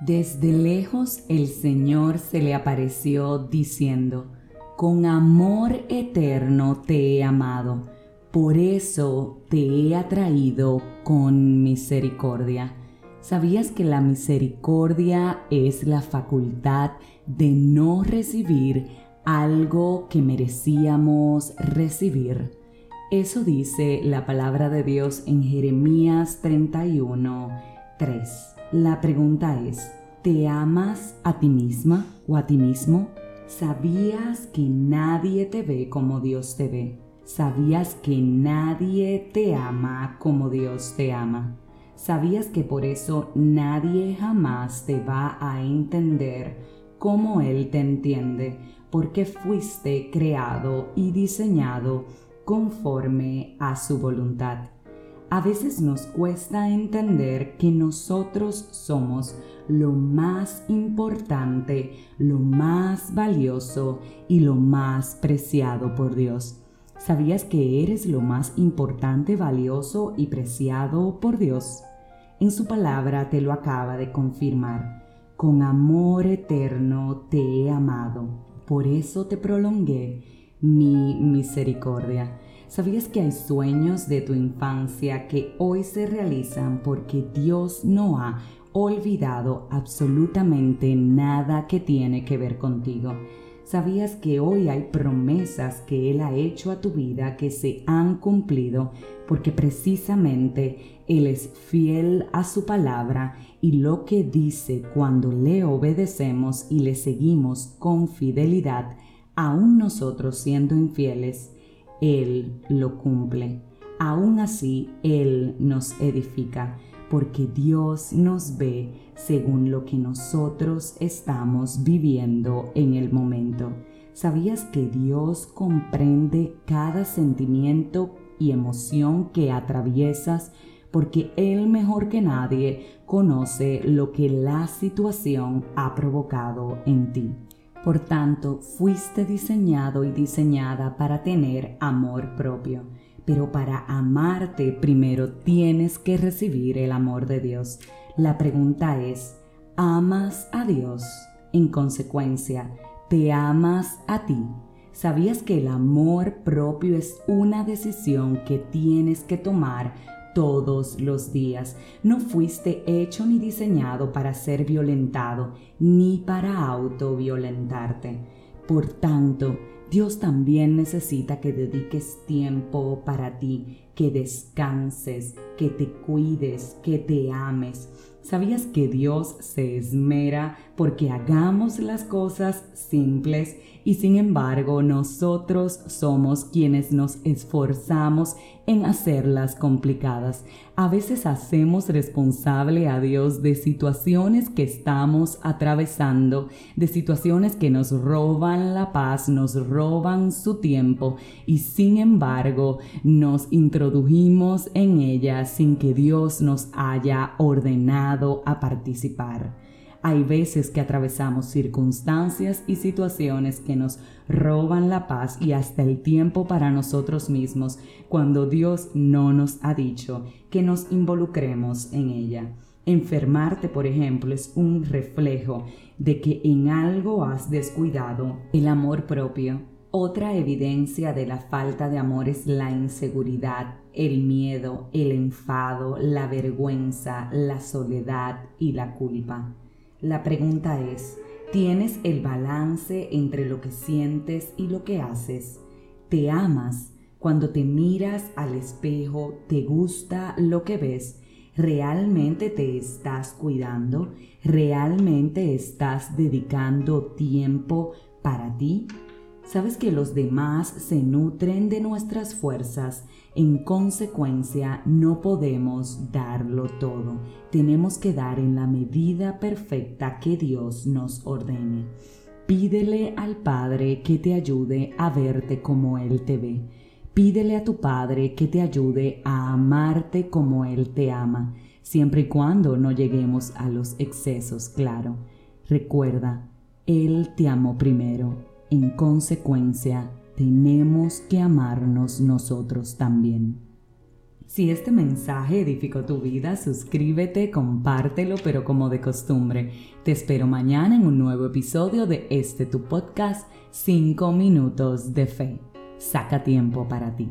Desde lejos el Señor se le apareció diciendo, Con amor eterno te he amado, por eso te he atraído con misericordia. ¿Sabías que la misericordia es la facultad de no recibir algo que merecíamos recibir? Eso dice la palabra de Dios en Jeremías 31, 3. La pregunta es, ¿te amas a ti misma o a ti mismo? ¿Sabías que nadie te ve como Dios te ve? ¿Sabías que nadie te ama como Dios te ama? ¿Sabías que por eso nadie jamás te va a entender como Él te entiende? Porque fuiste creado y diseñado conforme a su voluntad. A veces nos cuesta entender que nosotros somos lo más importante, lo más valioso y lo más preciado por Dios. ¿Sabías que eres lo más importante, valioso y preciado por Dios? En su palabra te lo acaba de confirmar. Con amor eterno te he amado. Por eso te prolongué mi misericordia. ¿Sabías que hay sueños de tu infancia que hoy se realizan porque Dios no ha olvidado absolutamente nada que tiene que ver contigo? ¿Sabías que hoy hay promesas que Él ha hecho a tu vida que se han cumplido porque precisamente Él es fiel a su palabra y lo que dice cuando le obedecemos y le seguimos con fidelidad, aún nosotros siendo infieles? Él lo cumple. Aún así, Él nos edifica, porque Dios nos ve según lo que nosotros estamos viviendo en el momento. ¿Sabías que Dios comprende cada sentimiento y emoción que atraviesas? Porque Él mejor que nadie conoce lo que la situación ha provocado en ti. Por tanto, fuiste diseñado y diseñada para tener amor propio. Pero para amarte primero tienes que recibir el amor de Dios. La pregunta es, ¿amas a Dios? En consecuencia, ¿te amas a ti? ¿Sabías que el amor propio es una decisión que tienes que tomar todos los días. No fuiste hecho ni diseñado para ser violentado, ni para autoviolentarte. Por tanto, Dios también necesita que dediques tiempo para ti, que descanses, que te cuides, que te ames. ¿Sabías que Dios se esmera porque hagamos las cosas simples y sin embargo nosotros somos quienes nos esforzamos en hacerlas complicadas. A veces hacemos responsable a Dios de situaciones que estamos atravesando, de situaciones que nos roban la paz, nos roban su tiempo y sin embargo nos introdujimos en ellas sin que Dios nos haya ordenado a participar. Hay veces que atravesamos circunstancias y situaciones que nos roban la paz y hasta el tiempo para nosotros mismos cuando Dios no nos ha dicho que nos involucremos en ella. Enfermarte, por ejemplo, es un reflejo de que en algo has descuidado el amor propio. Otra evidencia de la falta de amor es la inseguridad, el miedo, el enfado, la vergüenza, la soledad y la culpa. La pregunta es, ¿tienes el balance entre lo que sientes y lo que haces? ¿Te amas? Cuando te miras al espejo, ¿te gusta lo que ves? ¿Realmente te estás cuidando? ¿Realmente estás dedicando tiempo para ti? Sabes que los demás se nutren de nuestras fuerzas, en consecuencia no podemos darlo todo. Tenemos que dar en la medida perfecta que Dios nos ordene. Pídele al Padre que te ayude a verte como Él te ve. Pídele a tu Padre que te ayude a amarte como Él te ama, siempre y cuando no lleguemos a los excesos, claro. Recuerda, Él te amó primero en consecuencia, tenemos que amarnos nosotros también. Si este mensaje edificó tu vida, suscríbete, compártelo, pero como de costumbre. Te espero mañana en un nuevo episodio de este tu podcast, 5 minutos de fe. Saca tiempo para ti.